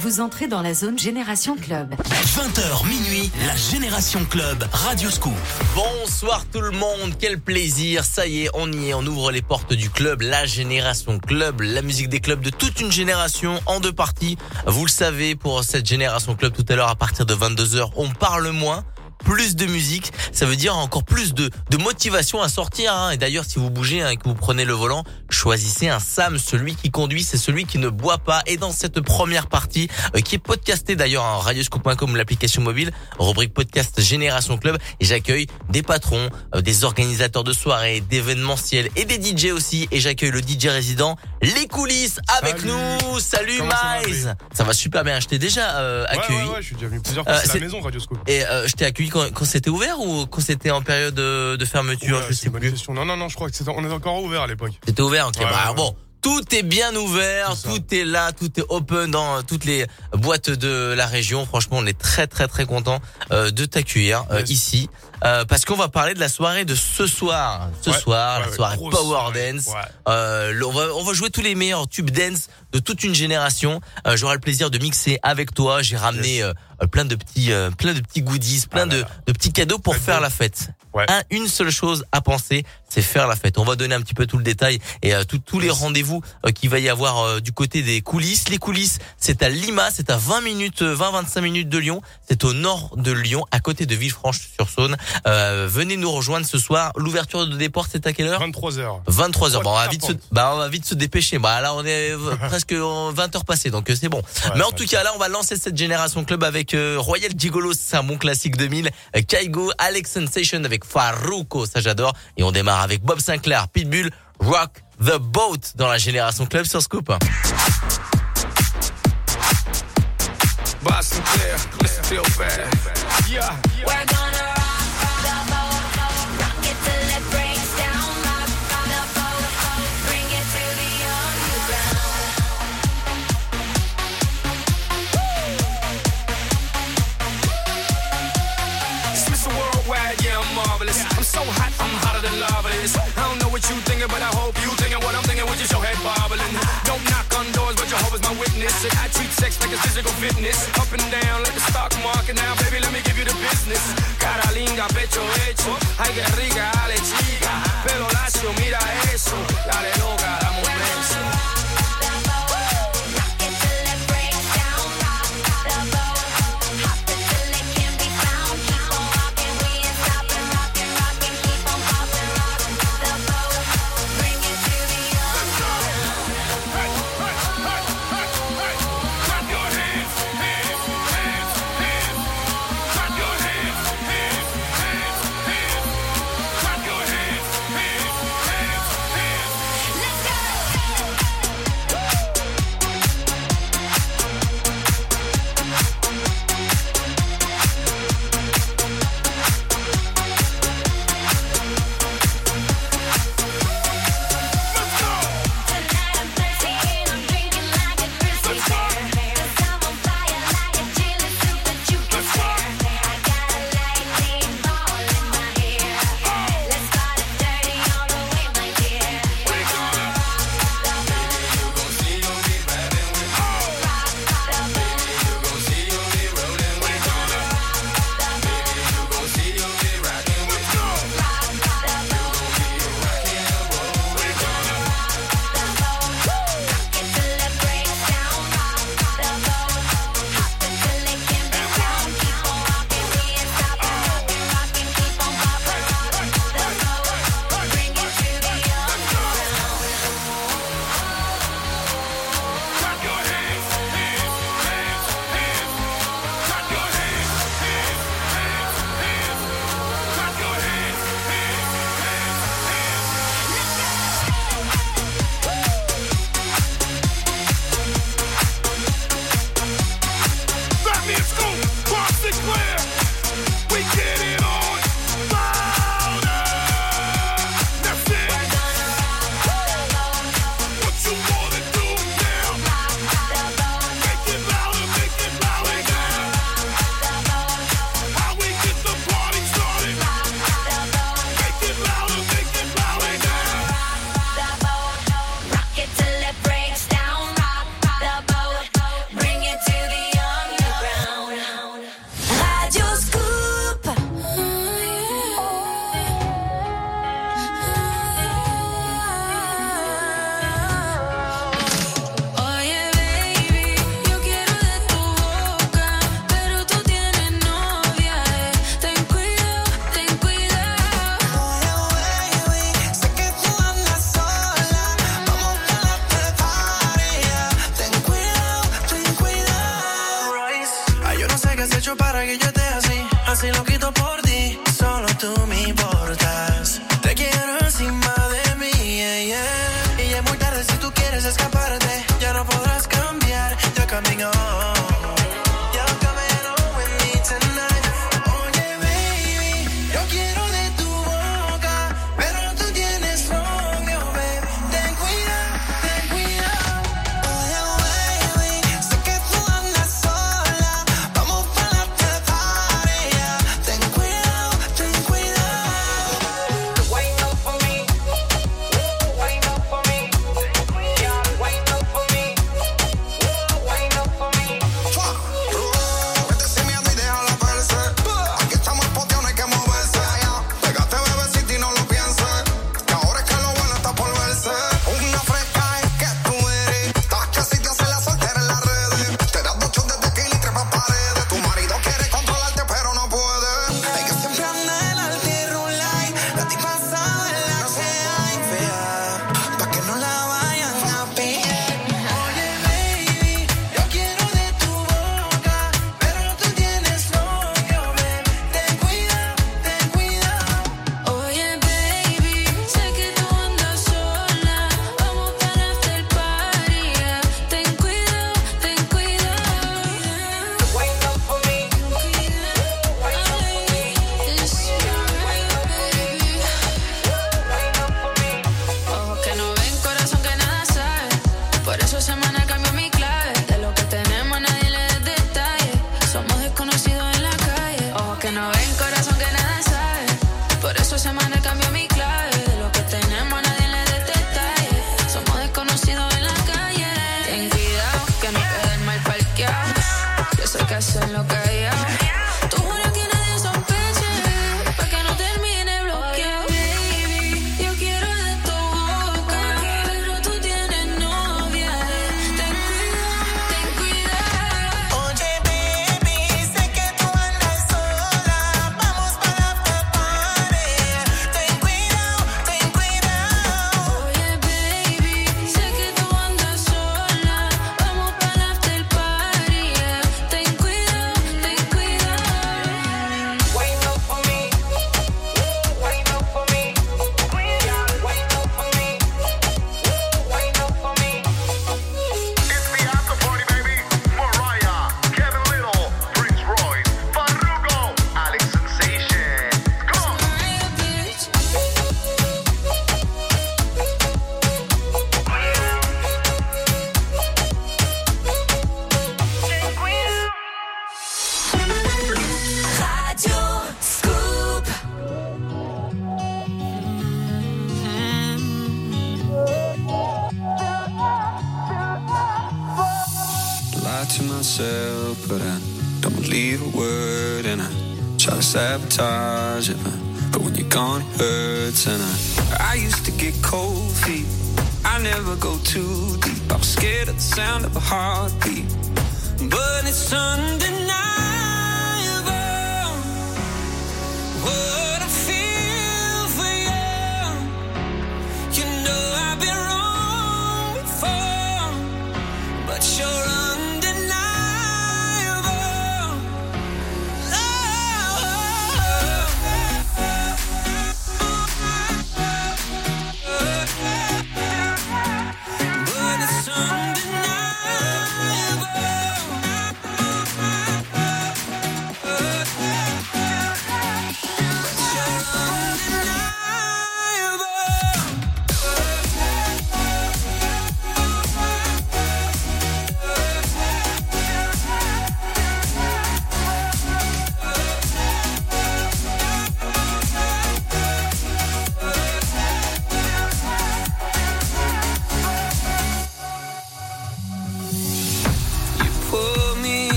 vous entrez dans la zone Génération Club. 20h minuit, la Génération Club, Radio Scoop. Bonsoir tout le monde, quel plaisir. Ça y est, on y est, on ouvre les portes du club, la Génération Club, la musique des clubs de toute une génération en deux parties. Vous le savez, pour cette Génération Club tout à l'heure à partir de 22h, on parle moins plus de musique, ça veut dire encore plus de, de motivation à sortir. Hein. Et d'ailleurs, si vous bougez hein, et que vous prenez le volant, choisissez un Sam. Celui qui conduit, c'est celui qui ne boit pas. Et dans cette première partie, euh, qui est podcastée d'ailleurs en radioscope.com, l'application mobile, rubrique podcast Génération Club, et j'accueille des patrons, euh, des organisateurs de soirées, d'événementiels et des DJ aussi. Et j'accueille le DJ résident, les coulisses avec nous. Salut Miles. Ça, va super bien. Je t'ai déjà euh, accueilli. Ouais, ouais, je suis déjà venu plusieurs fois. c'est la maison Radioscope. Et je t'ai accueilli quand, c'était ouvert ou quand c'était en période de, fermeture Je sais plus. Non, non, non, je crois que c'était, on est encore ouvert à l'époque. C'était ouvert, ok. bah, bon. Tout est bien ouvert, tout est là, tout est open dans toutes les boîtes de la région. Franchement, on est très très très content euh, de t'accueillir euh, ici euh, parce qu'on va parler de la soirée de ce soir. Ce soir, la soirée Power Dance. Euh, on, va, on va jouer tous les meilleurs tubes dance de toute une génération. J'aurai le plaisir de mixer avec toi. J'ai ramené plein de petits plein de petits goodies, plein ah de, de, petits cadeaux pour faire la fête. Un, une seule chose à penser, c'est faire la fête. On va donner un petit peu tout le détail et euh, tous les rendez-vous euh, qu'il va y avoir euh, du côté des coulisses. Les coulisses, c'est à Lima, c'est à 20 minutes, 20-25 minutes de Lyon. C'est au nord de Lyon, à côté de Villefranche-sur-Saône. venez nous rejoindre ce soir. L'ouverture de déport, c'est à quelle heure? 23h. 23h. Bon, on va vite se, bah, on va vite se dépêcher. Bah, là, on est presque 20 heures passées, donc c'est bon. Mais en tout cas, là, on va lancer cette génération club avec Royal Gigolo, c'est un bon classique 2000. Kaigo, Alex Sensation avec Faruko, ça j'adore. Et on démarre avec Bob Sinclair, Pitbull, Rock the Boat dans la Génération Club sur Scoop. Bob Sinclair, I treat sex like it's physical fitness. Up and down like the stock market. Now, baby, let me give you the business. Cara linda, pecho hecho. Ay, que rica, dale chica. Pelo lacio, mira eso. Dale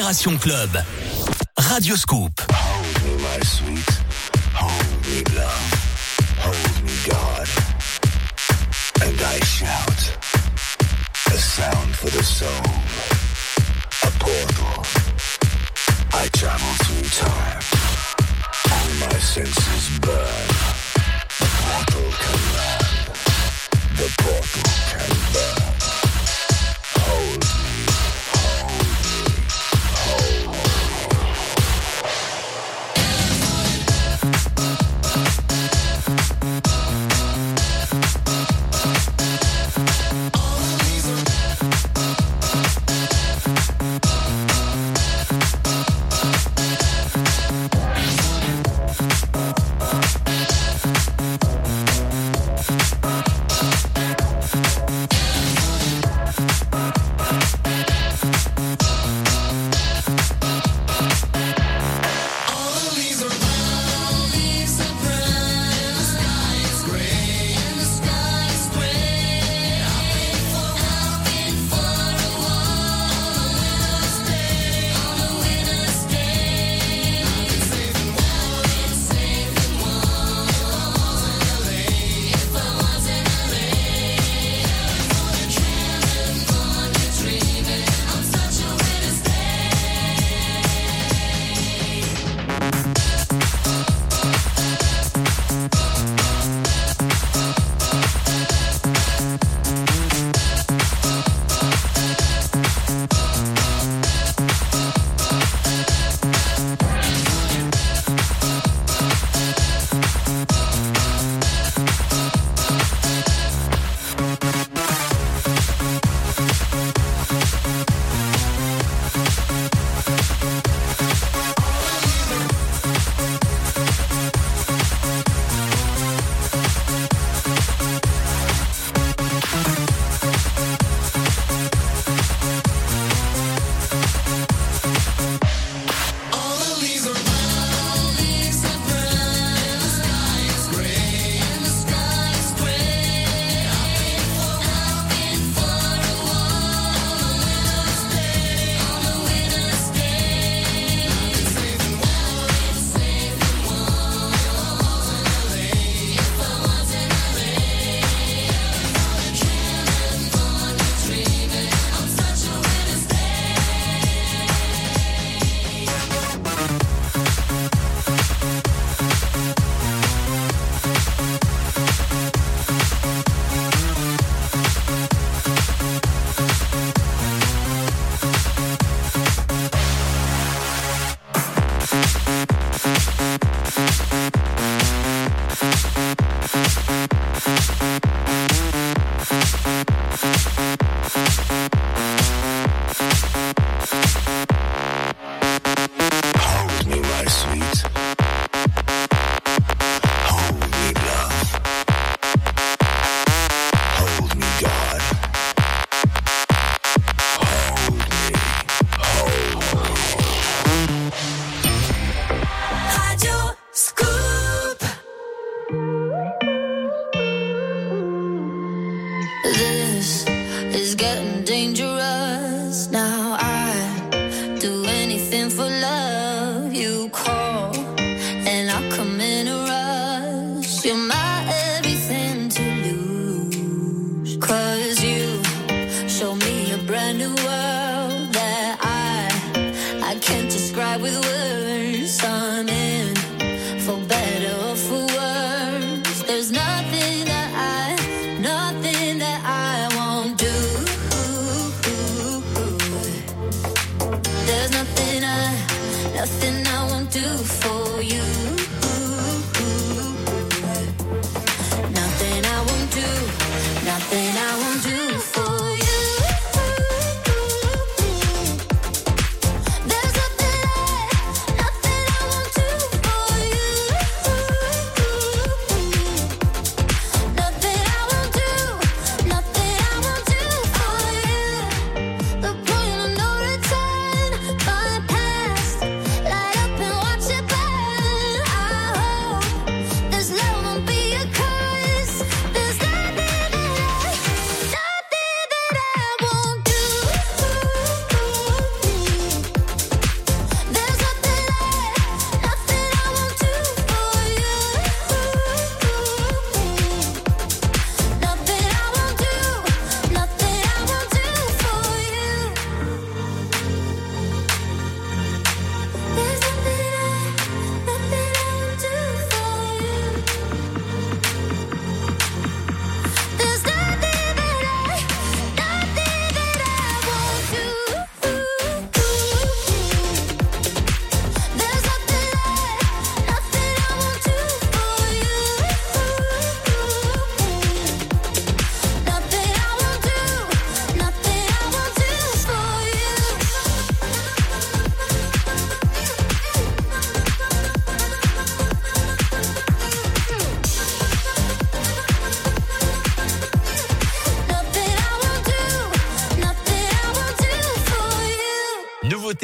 Génération Club. Radio Scoop. Hold me my sweet, hold me love, hold me God. And I shout, a sound for the soul.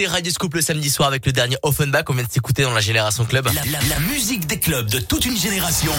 Radio Scoop le samedi soir avec le dernier Offenbach qu'on vient de s'écouter dans la Génération Club. La, la- la musique des clubs de toute une génération.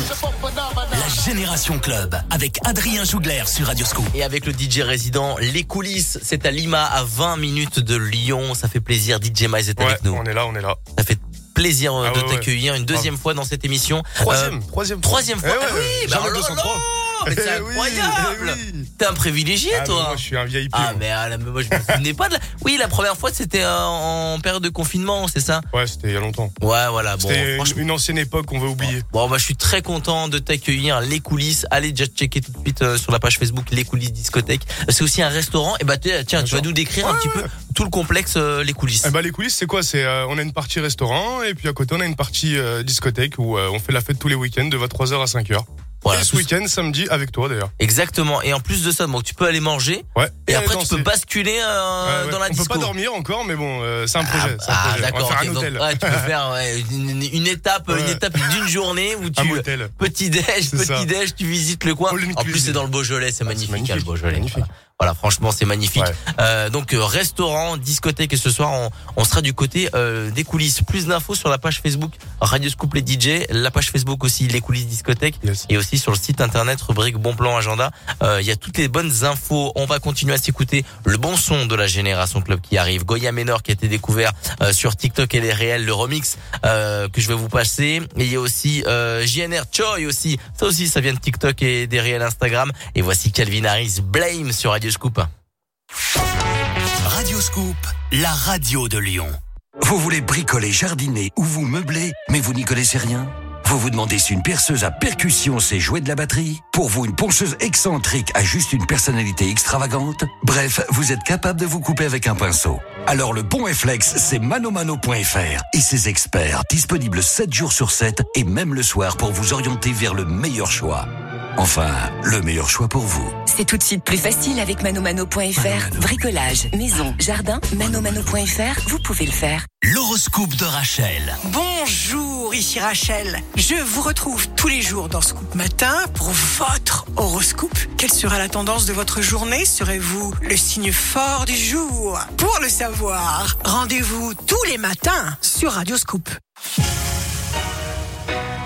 La Génération Club avec Adrien Jougler sur Radio Scoop. Et avec le DJ résident, les coulisses, c'est à Lima, à 20 minutes de Lyon. Ça fait plaisir. DJ Mize est Ouais, avec nous. on est là, on est là. Ça fait plaisir euh, Ah de ouais, ouais. t'accueillir une deuxième fois dans cette émission. Troisième, Euh, troisième. troisième fois. Eh ouais, Ah oui, bah oh là 203. là, mais c'est Eh oui, incroyable. eh oui. T'es un privilégié, Ah, mais toi. Moi, je suis un VIP. Ah moi. mais, ah, là, mais moi je me souvenais pas de la... Oui la première fois c'était en période de confinement c'est ça? Ouais, c'était il y a longtemps. Ouais voilà bon C'était une, franchement une ancienne époque qu'on veut oublier. Bon bah je suis très content de t'accueillir les coulisses allez déjà checker tout de suite euh, sur la page Facebook les coulisses discothèque c'est aussi un restaurant et bah tiens tiens, tu vas nous décrire un Ouais, petit peu tout le complexe euh, les coulisses Eh ben, les coulisses, c'est quoi? C'est euh, on a une partie restaurant et puis à côté on a une partie discothèque où on fait la fête tous les week-ends de 23h à 5h. Voilà et ce week-end, samedi, avec toi d'ailleurs. exactement et en plus de ça bon tu peux aller manger Ouais. et, après danser. tu peux basculer euh, Ouais, ouais. dans la on disco peut pas dormir encore, mais bon, euh, c'est un Ah, projet. ah, va d'accord faire ok, un donc, hôtel. ouais, tu peux faire une, une étape une étape d'une journée où tu. Petit déj, petit déj, tu visites le coin. En plus, c'est dans le Beaujolais, c'est Ah, magnifique. hein, le Beaujolais. Voilà. Franchement, c'est magnifique. Ouais. Euh, donc, euh, restaurant, discothèque, et ce soir, on, on sera du côté euh, des coulisses. Plus d'infos sur la page Facebook Radio Scoop les DJ, la page Facebook aussi les coulisses discothèque, Yes. et aussi sur le site internet rubrique Bon Plan Agenda. Euh, Il y a toutes les bonnes infos. On va continuer à s'écouter le bon son de la génération club qui arrive. Goya Menor qui a été découvert euh, sur TikTok et les réels, le remix euh, que je vais vous passer. Et il y a aussi euh, JNR Choi aussi. Ça aussi, ça vient de TikTok et des réels Instagram. Et voici Calvin Harris Blame sur Radio Radio Scoop, la radio de Lyon. Vous voulez bricoler, jardiner ou vous meubler, mais vous n'y connaissez rien? Vous vous demandez si une perceuse à percussion sait jouer de la batterie? Pour vous, une ponceuse excentrique a juste une personnalité extravagante? Bref, vous êtes capable de vous couper avec un pinceau. Alors le bon réflexe, c'est manomano.fr et ses experts, disponibles 7 jours sur 7 et même le soir pour vous orienter vers le meilleur choix. Enfin, le meilleur choix pour vous. C'est tout de suite plus facile avec manomano.fr. Bricolage, maison, jardin, manomano.fr, vous pouvez le faire. L'horoscope de Rachel. Bonjour, ici Rachel. Je vous retrouve tous les jours dans Scoop Matin pour votre horoscope. Quelle sera la tendance de votre journée? Serez-vous le signe fort du jour? Pour le savoir, rendez-vous tous les matins sur Radio Scoop.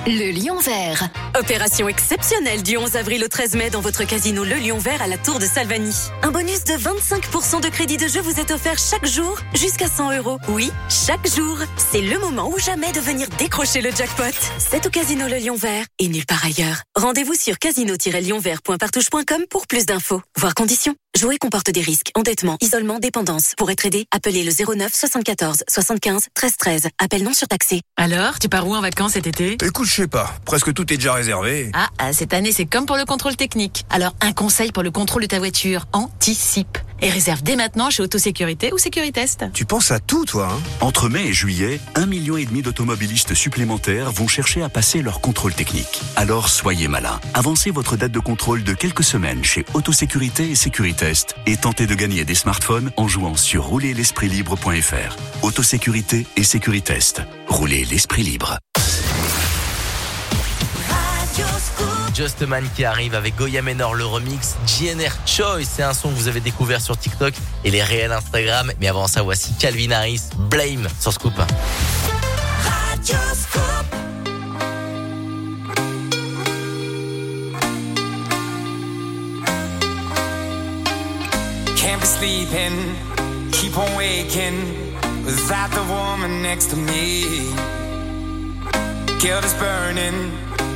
Le Lion Vert. Opération exceptionnelle du 11 avril au 13 mai dans votre casino Le Lion Vert à la Tour de Salvani. Un bonus de 25% de crédit de jeu vous est offert chaque jour jusqu'à 100 euros. Oui, chaque jour. C'est le moment ou jamais de venir décrocher le jackpot. C'est au casino Le Lion Vert et nulle part ailleurs. Rendez-vous sur casino-lionvert.partouche.com pour plus d'infos. Voir conditions. Jouer comporte des risques. Endettement, isolement, dépendance. Pour être aidé, appelez le 09 74 75 13 13. Appel non surtaxé. Alors, tu pars où en vacances cet été? Écoute, je sais pas. Presque tout est déjà réservé. Ah, ah, cette année, c'est comme pour le contrôle technique. Alors, un conseil pour le contrôle de ta voiture. Anticipe. Et réserve dès maintenant chez Autosécurité ou Sécuritest. Tu penses à tout, toi, hein Entre mai et juillet, un million et demi d'automobilistes supplémentaires vont chercher à passer leur contrôle technique. Alors soyez malin. Avancez votre date de contrôle de quelques semaines chez Autosécurité et Sécuritest et tentez de gagner des smartphones en jouant sur roulerlespritlibre.fr. Autosécurité et Sécuritest. Roulez l'esprit libre. Just a Man qui arrive avec Goya Menor, le remix. GNR Choice, c'est un son que vous avez découvert sur TikTok et les réels Instagram. Mais avant ça, voici Calvin Harris, Blame sur Scoop. Sleeping, keep on waking the woman next to me. Guilt is burning,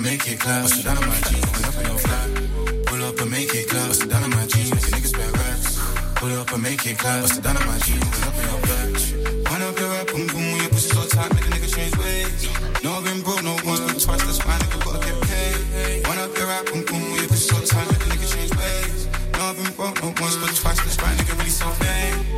and make it clap. Bust it down on my jeans, pull up and your flat. Pull up and make it clap. Bust it down on my jeans, make a niggas spare racks. Pull up and make it clap. Bust it down on my jeans, pull up and your flat. Wind up your rap, boom boom, your pussy so tight, make a nigga change ways. No, I've been broke, no once, but twice, that's why nigga gotta get paid. Wind up your rap, boom boom, your pussy so tight, make a nigga change ways. No, I've been broke, no once, but twice, that's why nigga really so vain.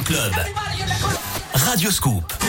Club. Radio Scoop.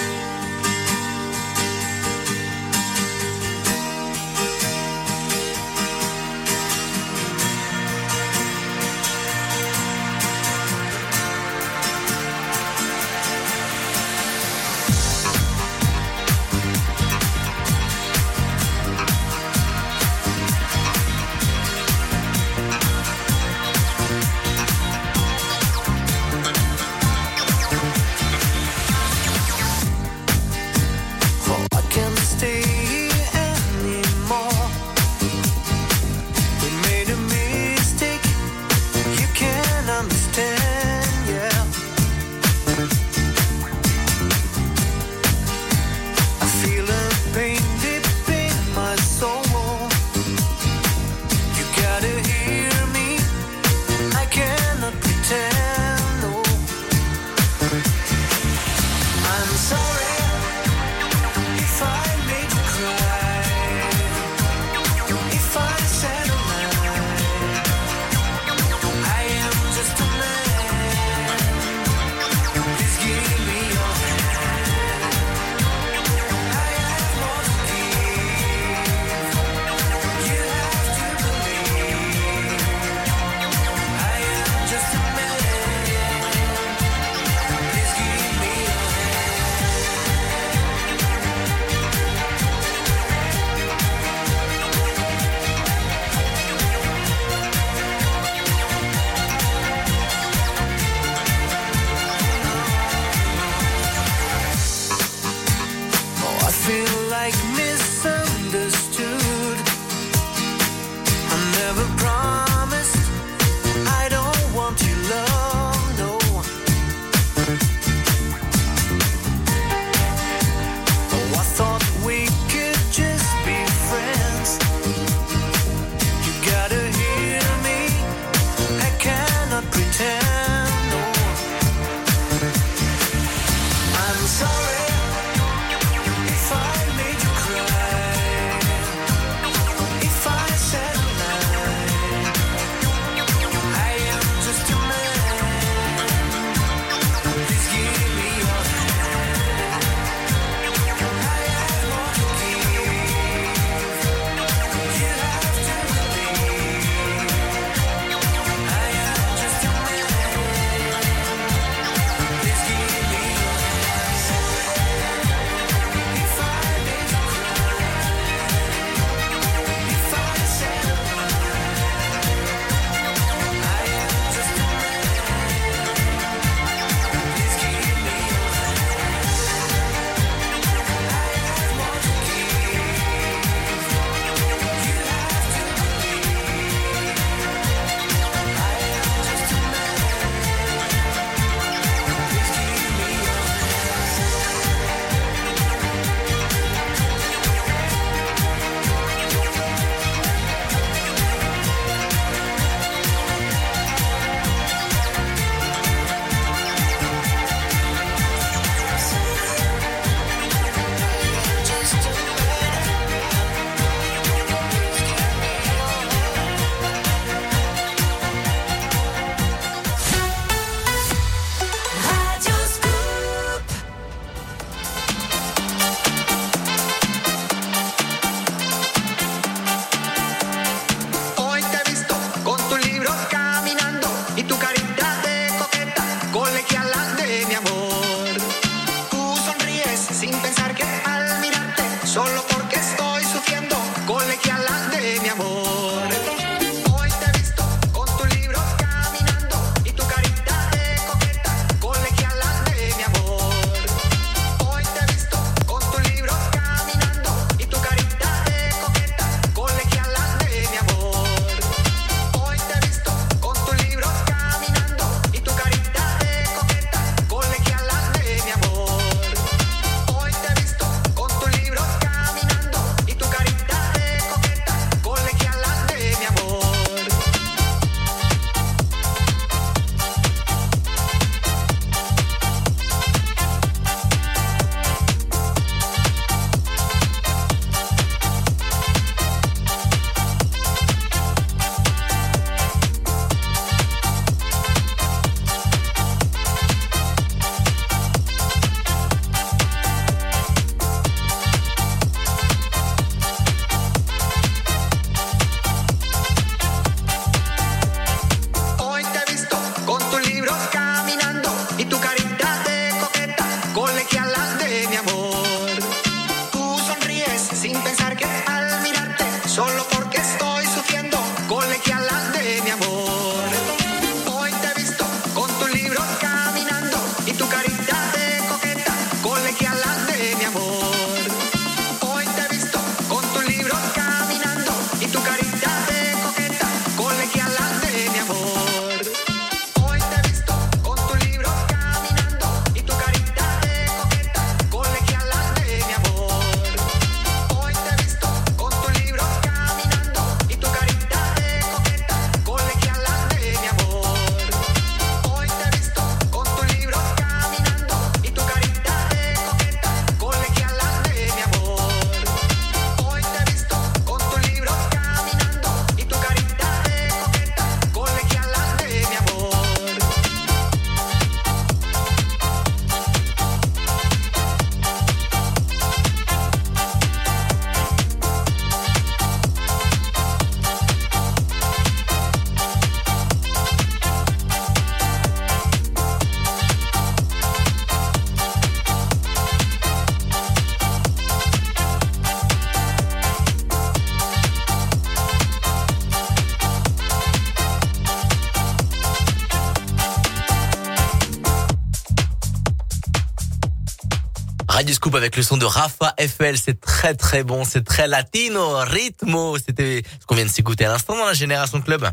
Scoop avec le son de Rafa FL, c'est très très bon, c'est très latino, ritmo. C'était ce qu'on vient de s'écouter à l'instant dans la Génération Club.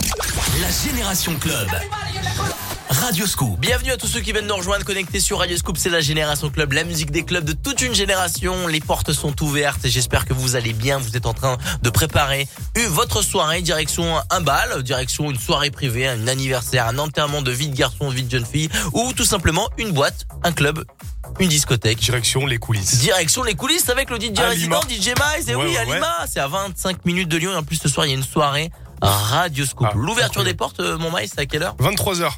La Génération Club. Radio Scoop. Bienvenue à tous ceux qui viennent nous rejoindre connectés sur Radio Scoop, c'est la Génération Club, la musique des clubs de toute une génération. Les portes sont ouvertes et j'espère que vous allez bien. Vous êtes en train de préparer votre soirée direction un bal, direction une soirée privée, un anniversaire, un enterrement de vie de garçon, de vie de jeune fille ou tout simplement une boîte, un club, une discothèque. Direction les coulisses. Direction les coulisses avec le DJ À résident, Lima. DJ Miles. Et Ouais, oui, à ouais, Lima. C'est à 25 minutes de Lyon. Et en plus, ce soir, il y a une soirée Radio Scoop. Ah, L'ouverture des portes, euh, mon Miles, c'est à quelle heure? 23h.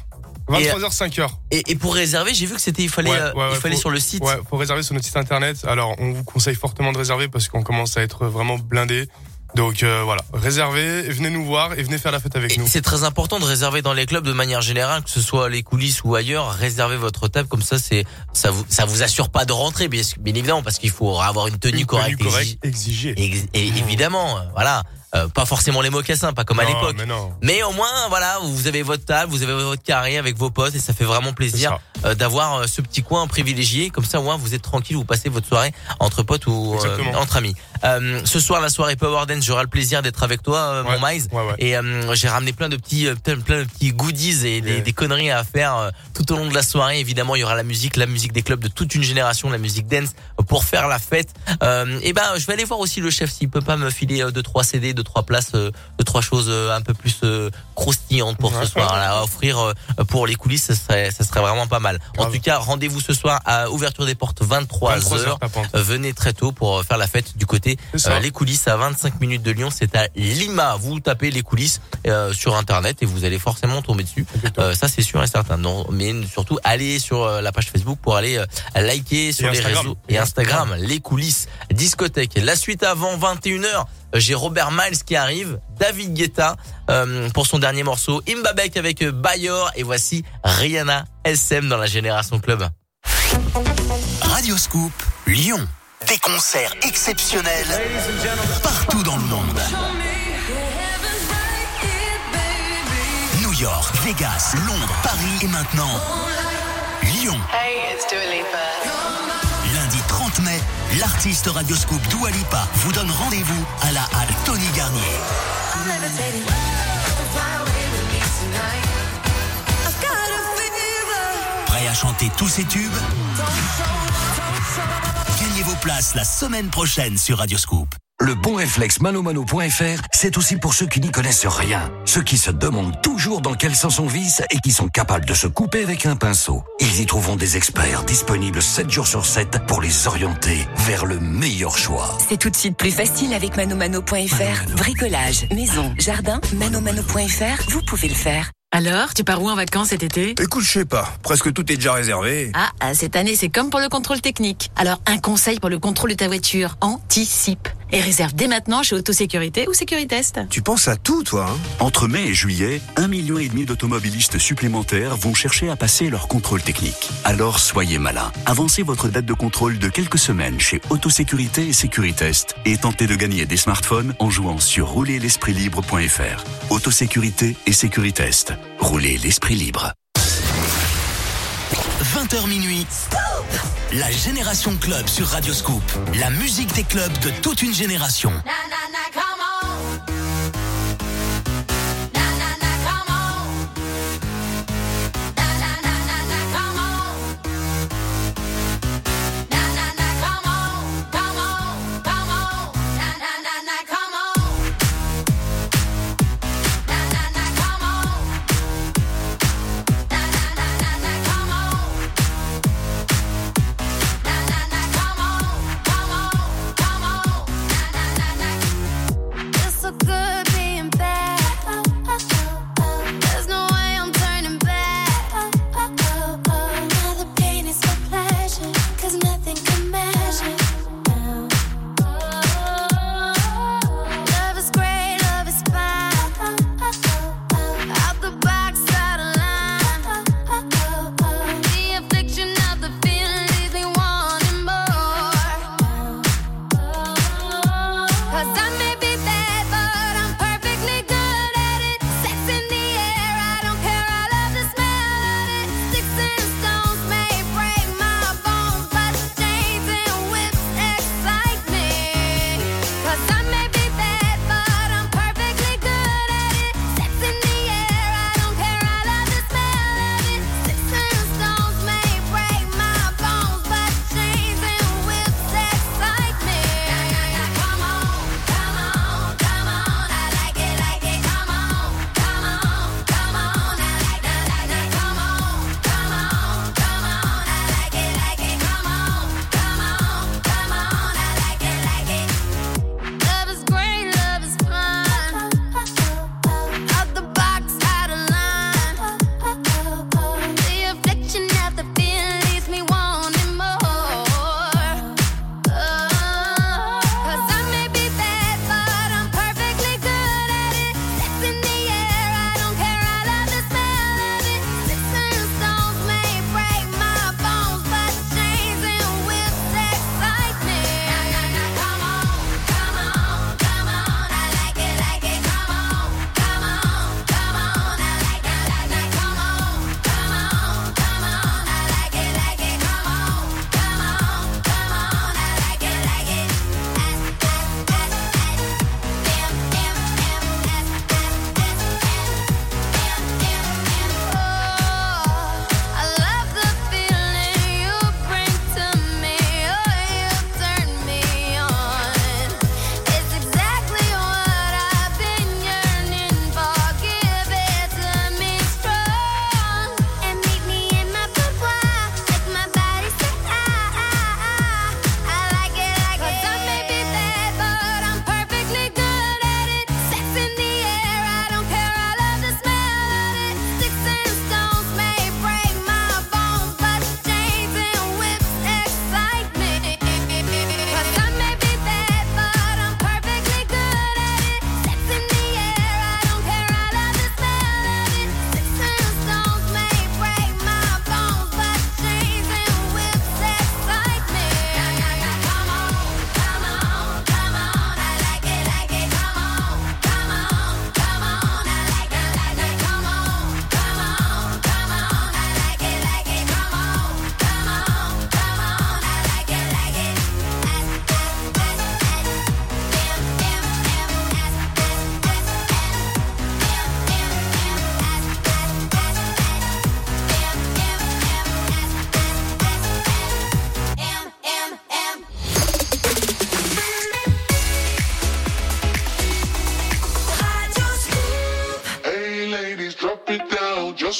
23h, 5h. et, et pour réserver, j'ai vu que c'était, il fallait, Ouais, euh, ouais, il ouais, fallait faut- sur le site. Ouais, faut réserver sur notre site internet. Alors, on vous conseille fortement de réserver parce qu'on commence à être vraiment blindé. Donc euh, voilà, réservez, venez nous voir et venez faire la fête avec nous. C'est très important de réserver dans les clubs de manière générale, que ce soit les coulisses ou ailleurs, réservez votre table comme ça, c'est ça vous ça vous assure pas de rentrer, bien, bien évidemment, parce qu'il faut avoir une tenue Une correcte, tenue correcte exi- ex- et évidemment, euh, voilà, Euh, pas forcément les mocassins, pas comme à l'époque, mais au moins voilà, vous avez votre table, vous avez votre carré avec vos potes et ça fait vraiment plaisir euh, d'avoir euh, ce petit coin privilégié, comme ça au moins vous êtes tranquille, vous passez votre soirée entre potes ou euh, entre amis. Euh, ce soir la soirée Power Dance, j'aurai le plaisir d'être avec toi, euh, mon Miles, et euh, j'ai ramené plein de petits, euh, plein, plein de petits goodies et des, des conneries à faire euh, tout au long de la soirée. Évidemment, il y aura la musique, la musique des clubs de toute une génération, la musique dance pour faire la fête. Euh, et ben, je vais aller voir aussi le chef s'il peut pas me filer deux trois CD, deux trois places, deux trois choses un peu plus croustillantes pour ce soir là, à offrir pour les coulisses. Ça serait, ça serait vraiment pas mal. En tout cas, rendez-vous ce soir à ouverture des portes 23 23 h heures, tapante. venez très tôt pour faire la fête du côté Euh, les coulisses à 25 minutes de Lyon. C'est à Lima. Vous tapez les coulisses euh, sur internet et vous allez forcément tomber dessus. Euh, ça c'est sûr et certain. Non, mais surtout allez sur euh, la page Facebook pour aller euh, liker sur les Instagram. réseaux et Instagram, Instagram. les coulisses, discothèque. La suite avant 21h. J'ai Robert Miles qui arrive, David Guetta euh, pour son dernier morceau, Imbabek avec Bayor et voici Rihanna SM dans la Génération Club. Radio Scoop, Lyon. Des concerts exceptionnels partout dans le monde. New York, Vegas, Londres, Paris et maintenant Lyon. Lundi 30 mai, l'artiste Radio Scoop Dua Lipa vous donne rendez-vous à la halle Tony Garnier. Prêt à chanter tous ces tubes? Gagnez vos places la semaine prochaine sur Radio Scoop. Le bon réflexe manomano.fr, c'est aussi pour ceux qui n'y connaissent rien. Ceux qui se demandent toujours dans quel sens on vise et qui sont capables de se couper avec un pinceau. Ils y trouveront des experts disponibles 7 jours sur 7 pour les orienter vers le meilleur choix. C'est tout de suite plus facile avec manomano.fr. Bricolage, maison, jardin, manomano.fr, vous pouvez le faire. Alors, tu pars où en vacances cet été? Écoute, je sais pas. Presque tout est déjà réservé. Ah, ah, cette année, c'est comme pour le contrôle technique. Alors, un conseil pour le contrôle de ta voiture. Anticipe. Et réserve dès maintenant chez Autosécurité ou Sécuritest. Tu penses à tout, toi, hein? Entre mai et juillet, un million et demi d'automobilistes supplémentaires vont chercher à passer leur contrôle technique. Alors soyez malin. Avancez votre date de contrôle de quelques semaines chez Autosécurité et Sécuritest et tentez de gagner des smartphones en jouant sur roulerlespritlibre.fr. Autosécurité et Sécuritest. Roulez l'esprit libre. 20h minuit. La Génération Club sur Radio Scoop. La musique des clubs de toute une génération.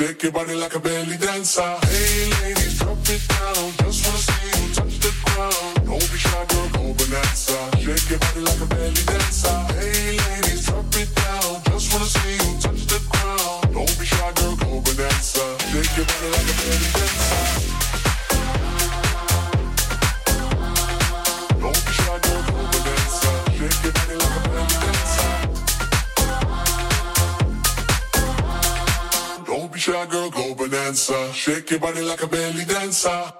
Shake your body like a baby. body like a belly dancer.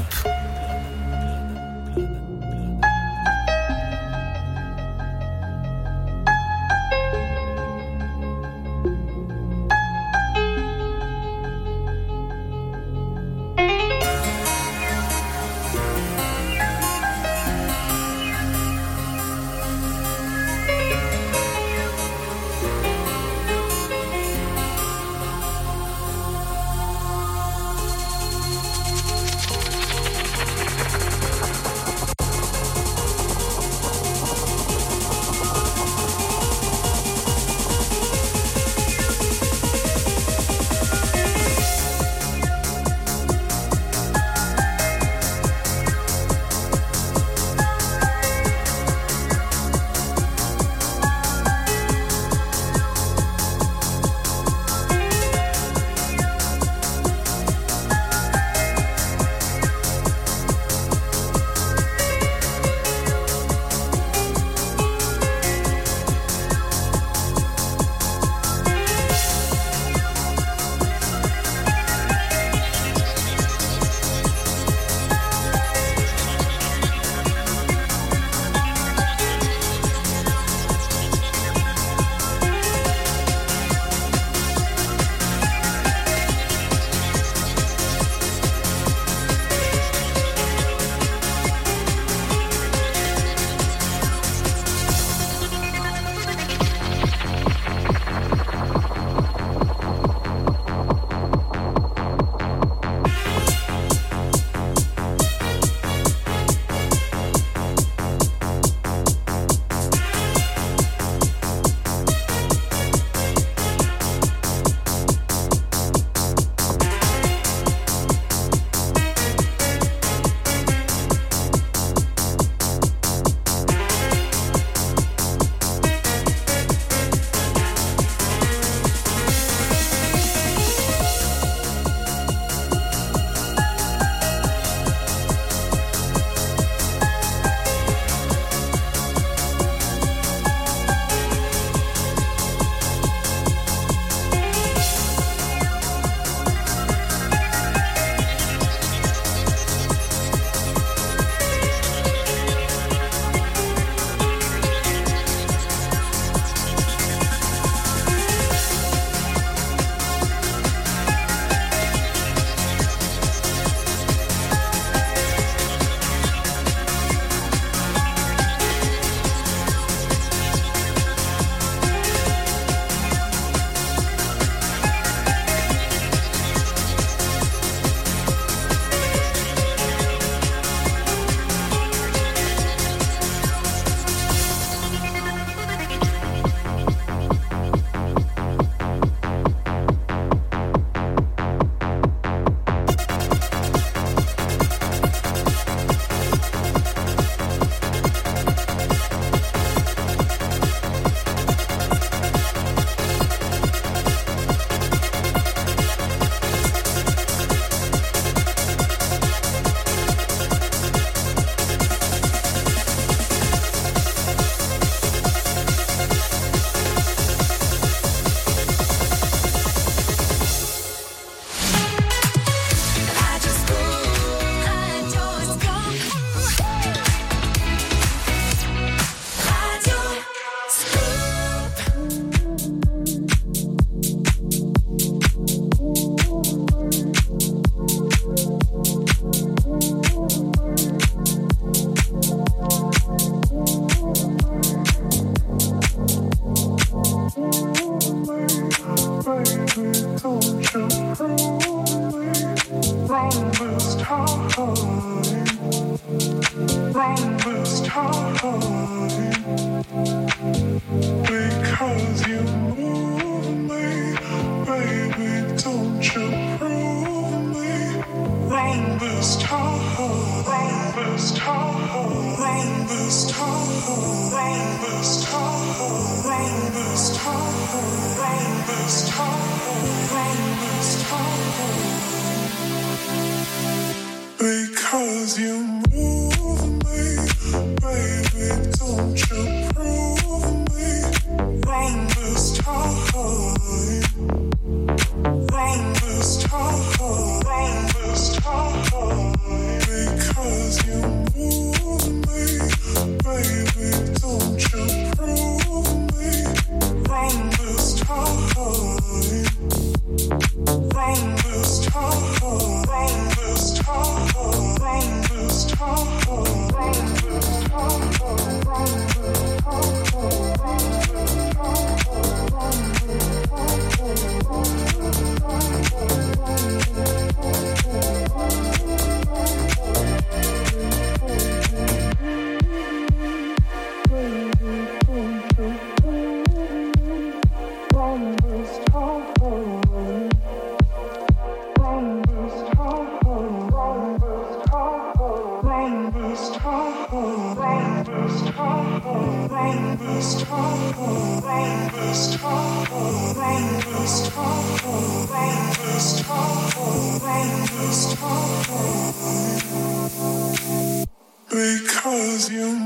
Because you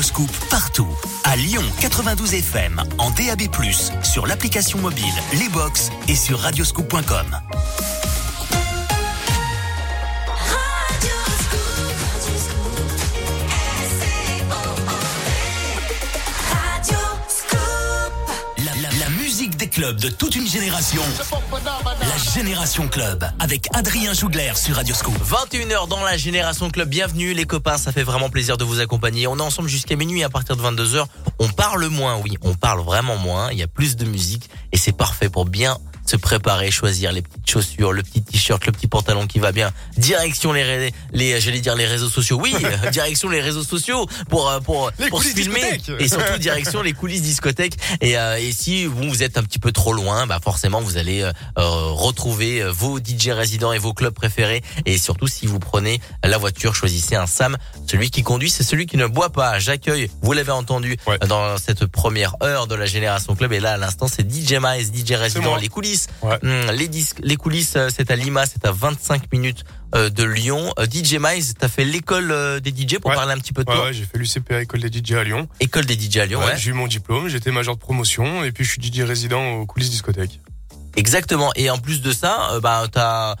Radioscoop partout. À Lyon 92 FM, en DAB+, sur l'application mobile, les box et sur radioscoop.com. de toute une génération. La Génération Club, avec Adrien Jougler sur Radioscoop. 21h dans la Génération Club. Bienvenue les copains, ça fait vraiment plaisir de vous accompagner. On est ensemble jusqu'à minuit à partir de 22h. On parle moins, oui, on parle vraiment moins. Il y a plus de musique et c'est parfait pour bien se préparer, choisir les petites chaussures, le petit t-shirt, le petit pantalon qui va bien. Direction les les j'allais dire les réseaux sociaux. Oui, direction les réseaux sociaux pour euh, pour Les pour se filmer et surtout direction les coulisses discothèque et euh, et si vous, vous êtes un petit peu trop loin, bah forcément vous allez euh, euh, retrouver euh, vos DJ résidents et vos clubs préférés et surtout si vous prenez la voiture, choisissez un Sam. Celui qui conduit, c'est celui qui ne boit pas. J'accueille, vous l'avez entendu euh, dans cette première heure de la Génération Club et là à l'instant c'est DJ Miles, DJ résident, les coulisses. Hum, les disques, les coulisses, euh, c'est à Lima, c'est à 25 minutes euh, de Lyon. Euh, DJ Miles, t'as fait l'école des DJ pour parler un petit peu de Ouais, toi? ouais, j'ai fait l'UCPA, école des DJ à Lyon. École des DJ à Lyon, ouais. J'ai eu mon diplôme, j'étais major de promotion et puis je suis DJ résident aux coulisses discothèque. Exactement. Et en plus de ça, bah t'as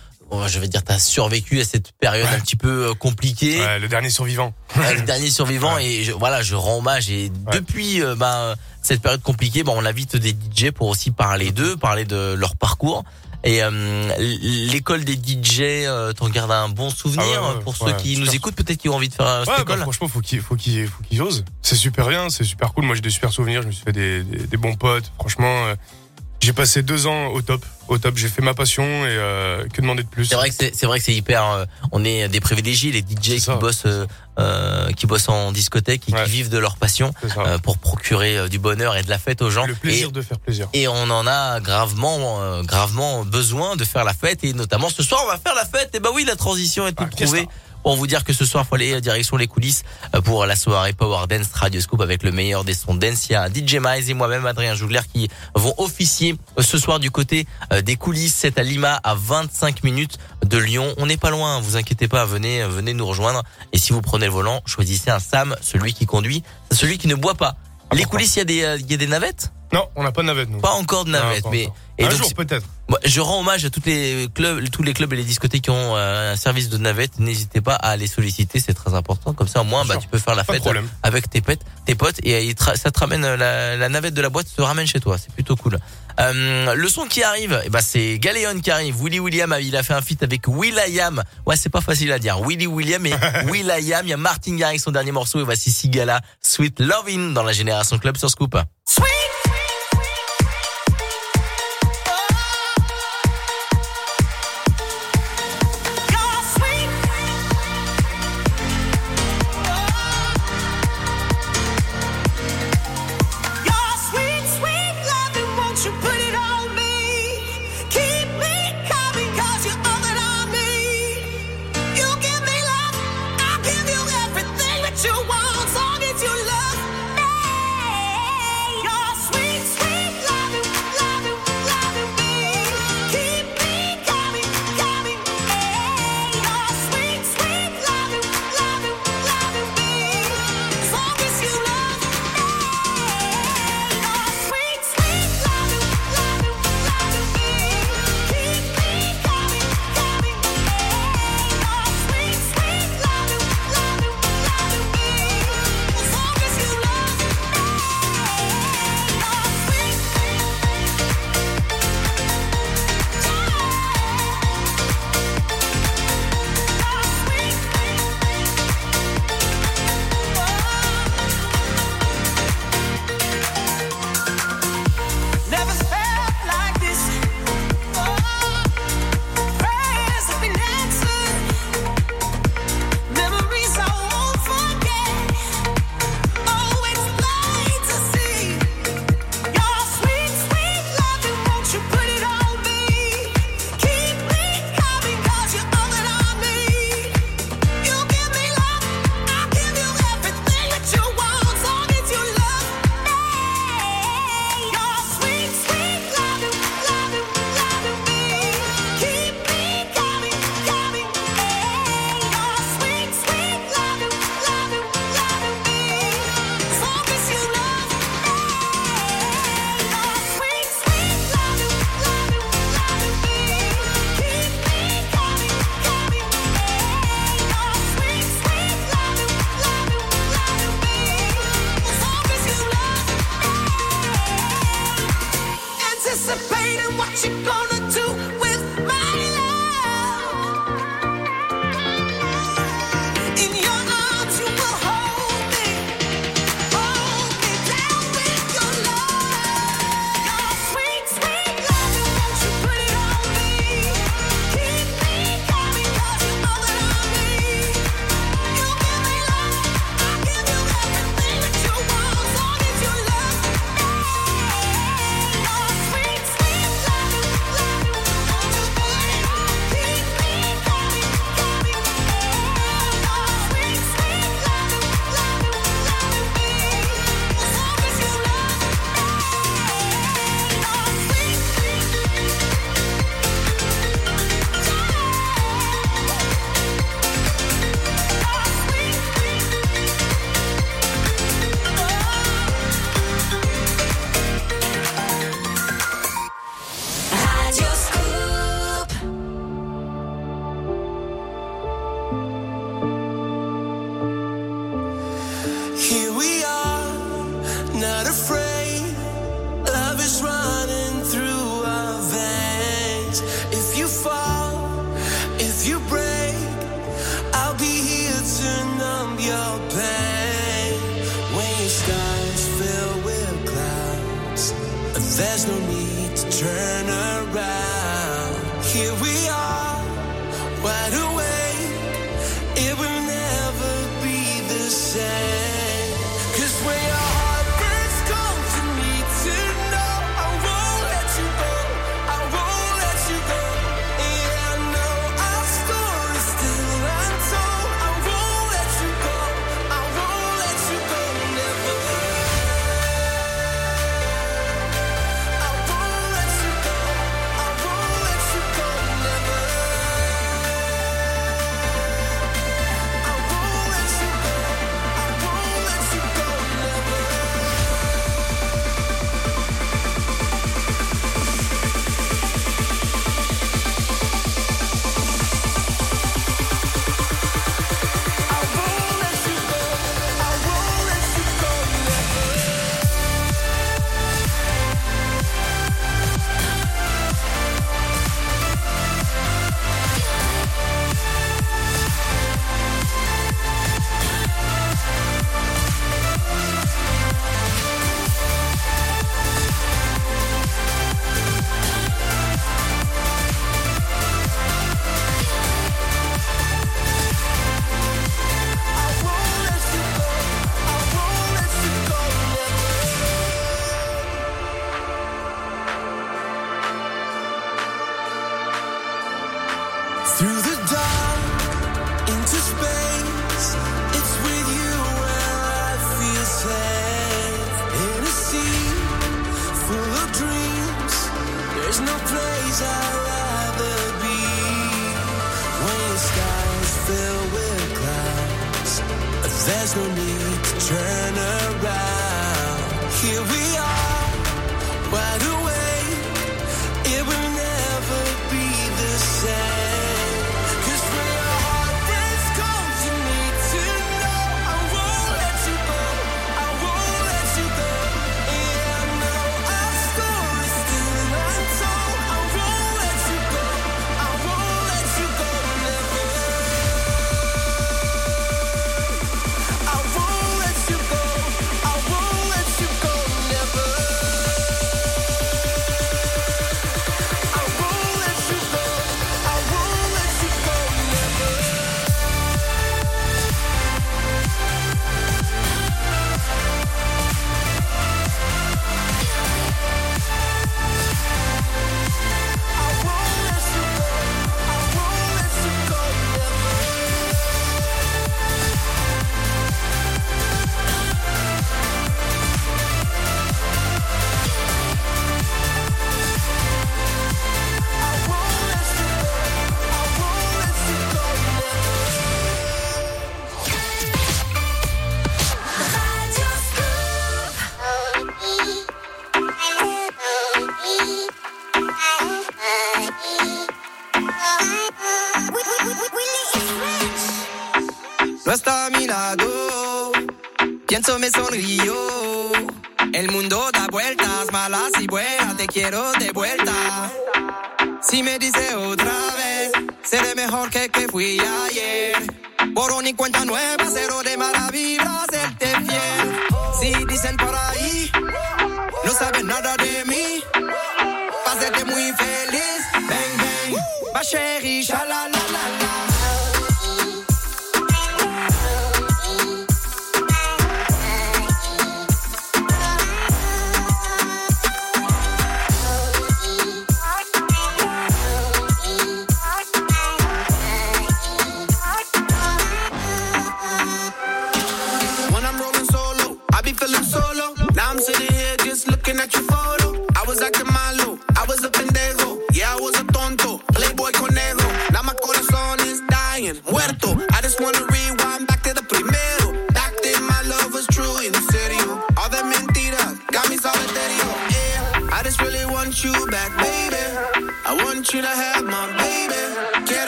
je vais dire, t'as survécu à cette période un petit peu euh, compliquée. Ouais, le dernier survivant. Ouais, le dernier survivant et je, voilà, je rends hommage et depuis euh, ben cette période compliquée, ben on invite des DJ pour aussi parler d'eux, parler de leur parcours. Et euh, l'école des DJ, euh, t'en gardes un bon souvenir Ah ouais, ouais, pour ouais, ceux qui nous écoutent, peut-être qui ont envie de faire euh, cette Ouais, bah, école. franchement, faut qu'ils, faut qu'ils, faut qu'ils osent. C'est super bien, c'est super cool. Moi, j'ai des super souvenirs. Je me suis fait des, des, des bons potes. Franchement, euh, j'ai passé deux ans au top. Au top, j'ai fait ma passion et euh, que demander de plus. C'est vrai que c'est c'est vrai que c'est hyper. euh, on est des privilégiés, les DJ qui bossent, euh, euh, qui bossent en discothèque et qui vivent de leur passion euh, pour procurer euh, du bonheur et de la fête aux gens. Le plaisir Et- de faire plaisir. Et on en a gravement, euh, gravement besoin de faire la fête. Et notamment ce soir, on va faire la fête. Et bah oui, la transition est toute trouvée. Pour vous dire que ce soir, faut aller direction les coulisses euh, pour la soirée Power Dance Radio Scoop avec le meilleur des sons dance. Il y a DJ Miles et moi-même, Adrien Jougler, qui vont officier euh, ce soir du côté euh, des coulisses. C'est à Lima, à 25 minutes de Lyon. On n'est pas loin, hein, vous inquiétez pas, venez, venez nous rejoindre. Et si vous prenez le volant, choisissez un Sam, celui qui conduit, celui qui ne boit pas. Les coulisses, il y a des, euh, il y a des navettes? Non, on n'a pas de navette, nous. Pas encore de Non, pas mais encore. et Un donc, jour, peut-être. Je rends hommage à toutes les clubs, tous les clubs et les discothèques qui ont euh, un service de navette. N'hésitez pas à les solliciter, c'est très important. Comme ça, au moins, bah, tu peux faire la Pas fête avec tes potes, tes potes, et ça te ramène euh, la, la navette de la boîte, te ramène chez toi. C'est plutôt cool. Euh, le son qui arrive, eh ben c'est Galéon qui arrive. Willy William, il a fait un feat avec Will.i.am. Ouais, c'est pas facile à dire. Willy William et Will.i.am. Il y a Martin Garrix, son dernier morceau, et voici Sigala, Sweet Lovin' dans la Génération Club sur Scoop. Your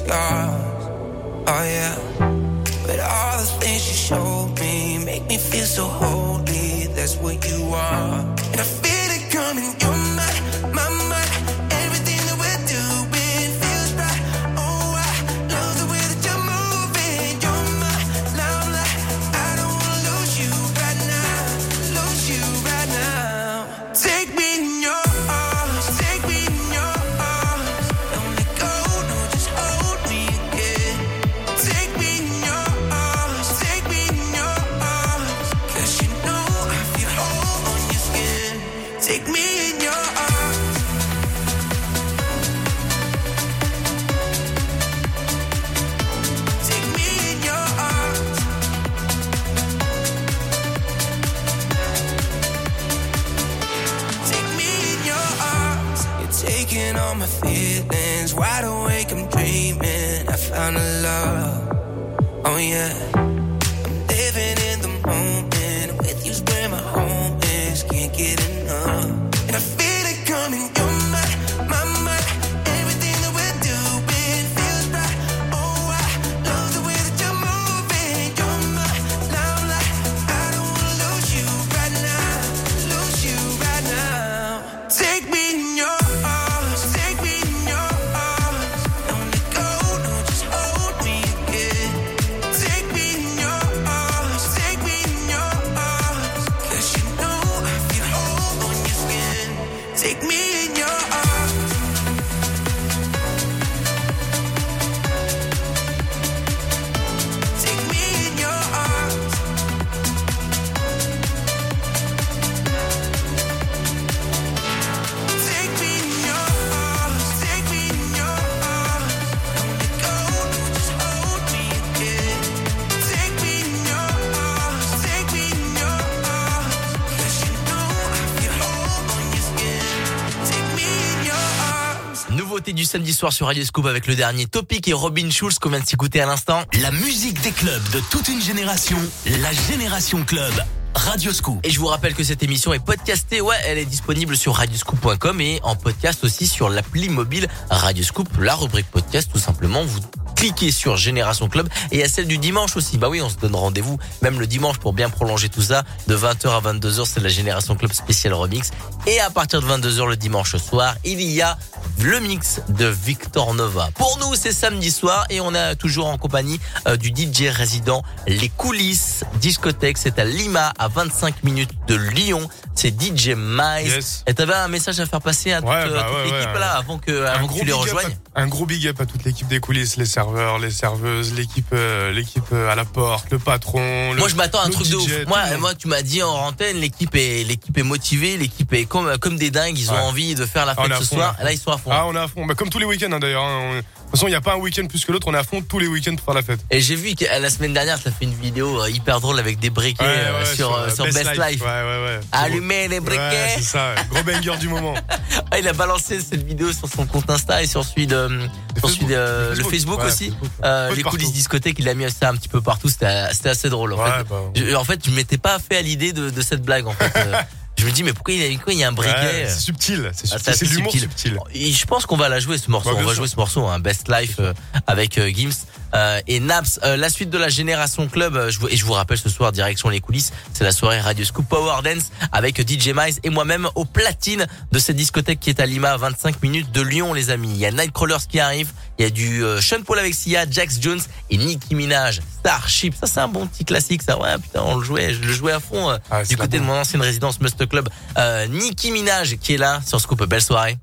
You samedi soir sur Radio Scoop avec le dernier Topic et Robin Schulz qu'on vient de s'écouter à l'instant. La musique des clubs de toute une génération, la Génération Club. Radio Scoop. Et je vous rappelle que cette émission est podcastée. Ouais, elle est disponible sur radioscoop.com et en podcast aussi sur l'appli mobile Radio Scoop, la rubrique podcast tout simplement. Vous cliquez sur Génération Club et il y a celle du dimanche aussi. Bah oui, on se donne rendez-vous même le dimanche pour bien prolonger tout ça. De 20h à 22h, c'est la Génération Club spécial remix. Et à partir de 22h le dimanche soir, il y a le mix de Victor Nova. Pour nous, c'est samedi soir et on est toujours en compagnie euh, du DJ résident Les Coulisses Discothèque. C'est à Lima, à 25 minutes de Lyon. C'est DJ Mice. Yes. Et t'avais un message à faire passer à toute, Ouais, euh, bah toute ouais, l'équipe ouais. là avant que, avant que tu les rejoignes. à- un gros big up à toute l'équipe des coulisses, les serveurs, les serveuses, l'équipe, euh, l'équipe euh, à la porte, le patron. le- Moi, je m'attends à un truc de ouf. Moi, moi, tu m'as dit en antenne, l'équipe est, l'équipe est motivée, l'équipe est comme, comme des dingues. Ils ont envie de faire la Ah, fête ce fond, soir. Là, fond. ils sont à fond. Ah, on est à fond. Bah, comme tous les week-ends hein, d'ailleurs. hein. On- toute façon, il n'y a pas un week-end plus que l'autre. On est à fond tous les week-ends pour faire la fête. Et j'ai vu que la semaine dernière, tu as fait une vidéo euh, hyper drôle avec des briquets Ouais, euh, ouais, sur, euh, sur Best, Life. Ouais, ouais, ouais. Allumer les briquets. C'est ça. Gros banger du moment. Il a balancé cette vidéo sur son compte Insta et sur celui de, sur celui de, euh, le Facebook. Facebook aussi. Facebook. Euh, les partout. coulisses discothèque, il a mis ça un petit peu partout. C'était, c'était assez drôle. En Ouais, fait, bah, je, en fait, je m'étais pas fait à l'idée de, de cette blague. En fait, Euh, je me dis mais pourquoi il y a, pourquoi il y a un briquet Ouais, c'est subtil. C'est Ah, subtil. c'est l'humour subtil. subtil. Et je pense qu'on va la jouer ce morceau. On va sûr. jouer ce morceau, hein, Best Life euh, avec euh, Gims euh, et Naps. Euh, la suite de la Génération Club. euh, je vous, et je vous rappelle ce soir direction les coulisses, c'est la soirée Radio Scoop Power Dance avec DJ Mize et moi-même au platine de cette discothèque qui est à Lima, à 25 minutes de Lyon, les amis. Il y a Nightcrawlers qui arrive, il y a du euh, Sean Paul avec Sia, Jax Jones et Nicki Minaj, Starship. Ça c'est un bon petit classique, ça. Ouais, putain, on le jouait, je le jouais à fond euh, Ah, du côté de mon ancienne résidence Must Club. Euh, Nicki Minaj qui est là sur Scoop. Belle soirée.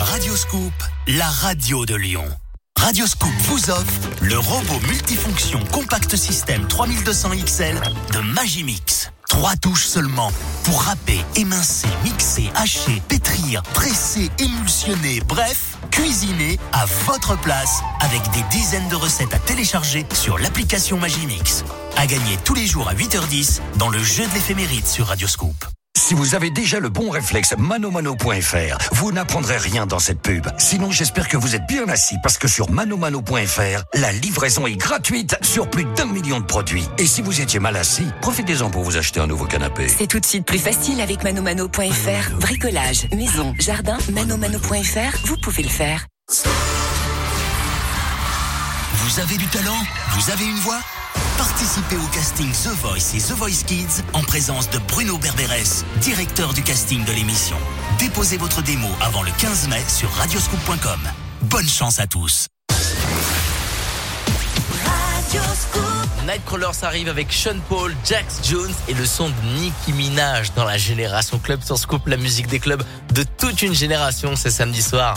Radio Scoop, la radio de Lyon. Radio Scoop vous offre le robot multifonction compact système 3200 XL de Magimix. Trois touches seulement pour râper, émincer, mixer, hacher, pétrir, presser, émulsionner, bref, cuisiner à votre place avec des dizaines de recettes à télécharger sur l'application Magimix. À gagner tous les jours à 8h10 dans le jeu de l'éphéméride sur Radio Scoop. Si vous avez déjà le bon réflexe manomano.fr, vous n'apprendrez rien dans cette pub. Sinon, j'espère que vous êtes bien assis parce que sur manomano.fr, la livraison est gratuite sur plus d'un million de produits. Et si vous étiez mal assis, profitez-en pour vous acheter un nouveau canapé. C'est tout de suite plus facile avec manomano.fr. Bricolage, maison, jardin, manomano.fr, vous pouvez le faire. Vous avez du talent? Vous avez une voix? Participez au casting The Voice et The Voice Kids en présence de Bruno Berberes, directeur du casting de l'émission. Déposez votre démo avant le 15 mai sur radioscoop.com. Bonne chance à tous. Nightcrawlers arrive avec Sean Paul, Jax Jones et le son de Nicki Minaj dans la Génération Club sur Scoop, la musique des clubs de toute une génération, c'est samedi soir.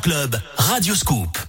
Club, Radio Scoop.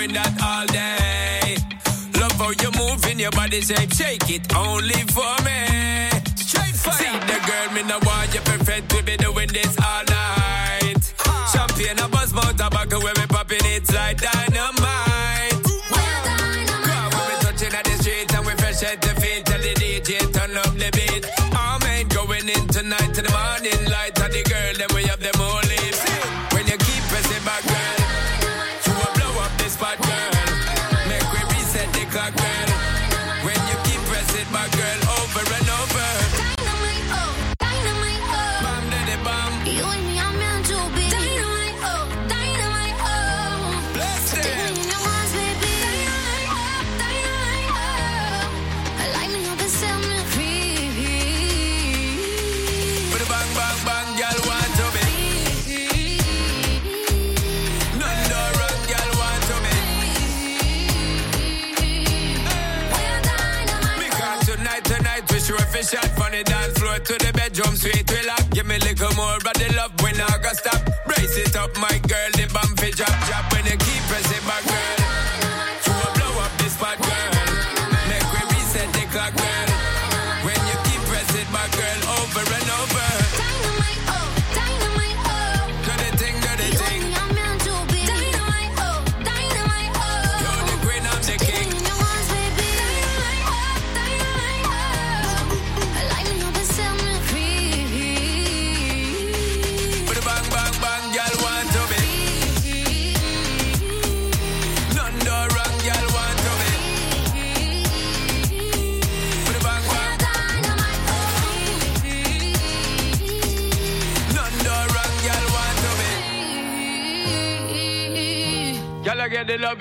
with that all day. Love how you moving your body shape, shake it only for me. Straight fire. See the girl, me no want you perfect, we be doing this all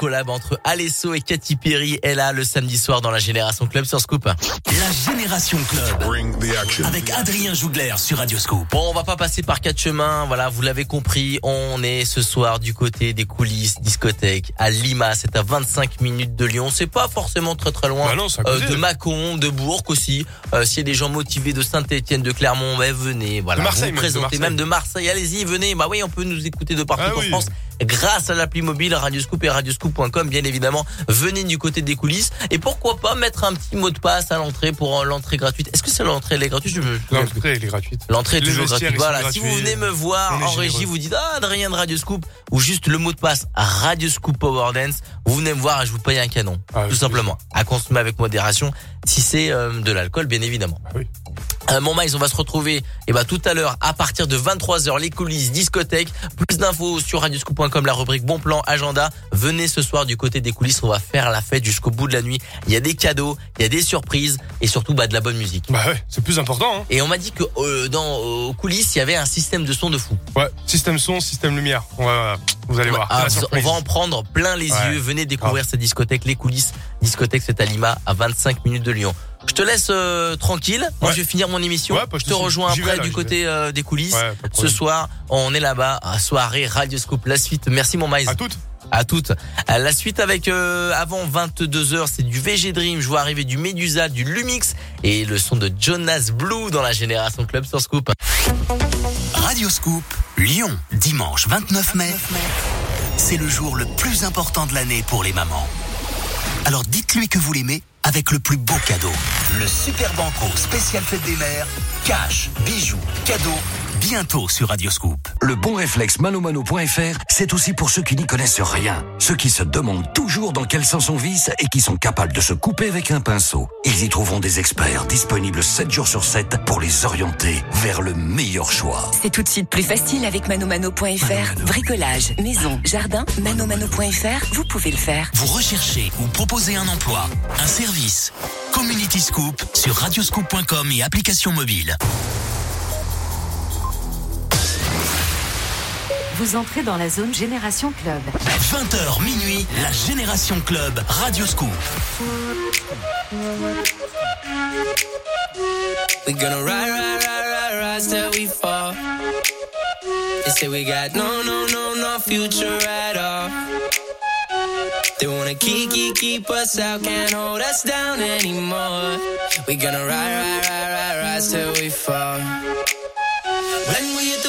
Collab entre Alesso et Katy Perry est là le samedi soir dans la Génération Club sur Scoop. La Génération Club. Avec Adrien Jougler sur Radio Scoop. Bon, on va pas passer par quatre chemins. Voilà, vous l'avez compris. On est ce soir du côté des coulisses discothèque à Lima. C'est à 25 minutes de Lyon. C'est pas forcément très très loin Bah non, euh, de Mâcon, de Bourg aussi. Euh, S'il y a des gens motivés de Saint-Étienne, de Clermont, bah, venez. Voilà, De Marseille vous même, de présentez Marseille. même de Marseille. Allez-y, venez. Bah oui, on peut nous écouter de partout Ah en oui. France grâce à l'appli mobile Radioscoop et radioscoop.com bien évidemment. Venez du côté des coulisses et pourquoi pas mettre un petit mot de passe à l'entrée pour l'entrée gratuite. Est-ce que c'est l'entrée elle est gratuite? L'entrée, elle est gratuite. L'entrée est toujours gratuite. Voilà, si vous venez me voir en régie, vous dites ah Adrien de Radio Scoop ou juste le mot de passe Radio Scoop Power Dance, vous venez me voir et je vous paye un canon, Ah, tout simplement. À consommer avec modération, si c'est euh, de l'alcool, bien évidemment. Euh, mon Miles, on va se retrouver eh ben, tout à l'heure à partir de 23h, les coulisses, discothèque. Plus d'infos sur radioscoop.com, la rubrique bon plan, agenda. Venez ce soir du côté des coulisses, on va faire la fête jusqu'au bout de la nuit. Il y a des cadeaux, il y a des surprises et surtout bah, de la bonne musique. Bah ouais, c'est plus important. Hein. Et on m'a dit que euh, dans aux coulisses, il y avait un système de son de fou. Ouais, système son, système lumière. On va, vous allez voir. Ah, on va en prendre plein les Ouais. yeux. Venez découvrir cette discothèque, les coulisses. Discothèque, c'est à Lima, à 25 minutes de Lyon. Je te laisse euh, tranquille. Moi, Ouais. je vais finir mon émission. Ouais, je te rejoins après là, du côté euh, des coulisses. Ouais, pas de Ce soir, on est là-bas à soirée Radio Scoop. La suite. Merci mon Maïs. À toutes. À toutes. À La suite avec euh, avant 22h, c'est du VG Dream. Je vois arriver du Medusa, du Lumix et le son de Jonas Blue dans la Génération Club sur Scoop. Radio Scoop, Lyon, dimanche 29 mai. C'est le jour le plus important de l'année pour les mamans. Alors dites-lui que vous l'aimez avec le plus beau cadeau. Le Super Banco spécial fête des mères. Cash, bijoux, cadeaux. Bientôt sur Radio Scoop. Le bon réflexe manomano.fr, c'est aussi pour ceux qui n'y connaissent rien. Ceux qui se demandent toujours dans quel sens on visse et qui sont capables de se couper avec un pinceau. Ils y trouveront des experts disponibles 7 jours sur 7 pour les orienter vers le meilleur choix. C'est tout de suite plus facile avec manomano.fr. Bricolage, maison, jardin, manomano.fr, vous pouvez le faire. Vous recherchez ou proposez un emploi, un service. Community Sur radioscoop.com et application mobile. Vous entrez dans la zone Génération Club. 20h minuit, la Génération Club Radio Scoop. We gonna ride, ride, ride, ride, ride till we fall. They say we got no, no, no, no future at all. They wanna keep, keep, keep us out, can't hold us down anymore. We gonna ride, ride, ride, ride, ride till we fall. When we hit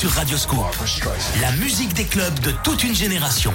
sur Radio Scoop. La musique des clubs de toute une génération.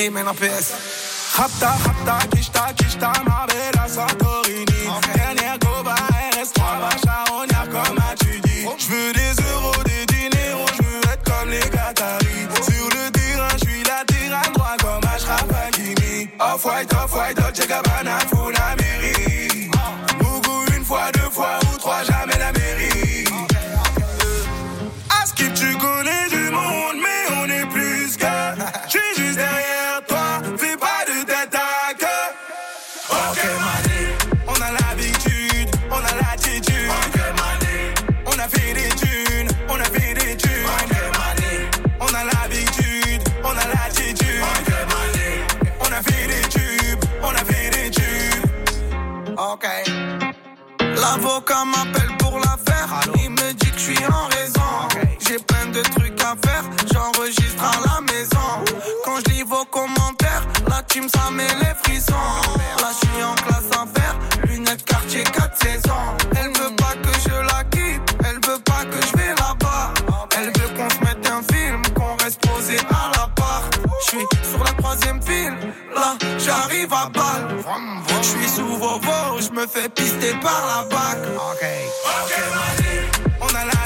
Bremen APS. Je me fais pister par la bac. Ok, ok, on a la